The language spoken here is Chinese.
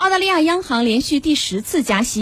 澳大利亚央行连续第十次加息。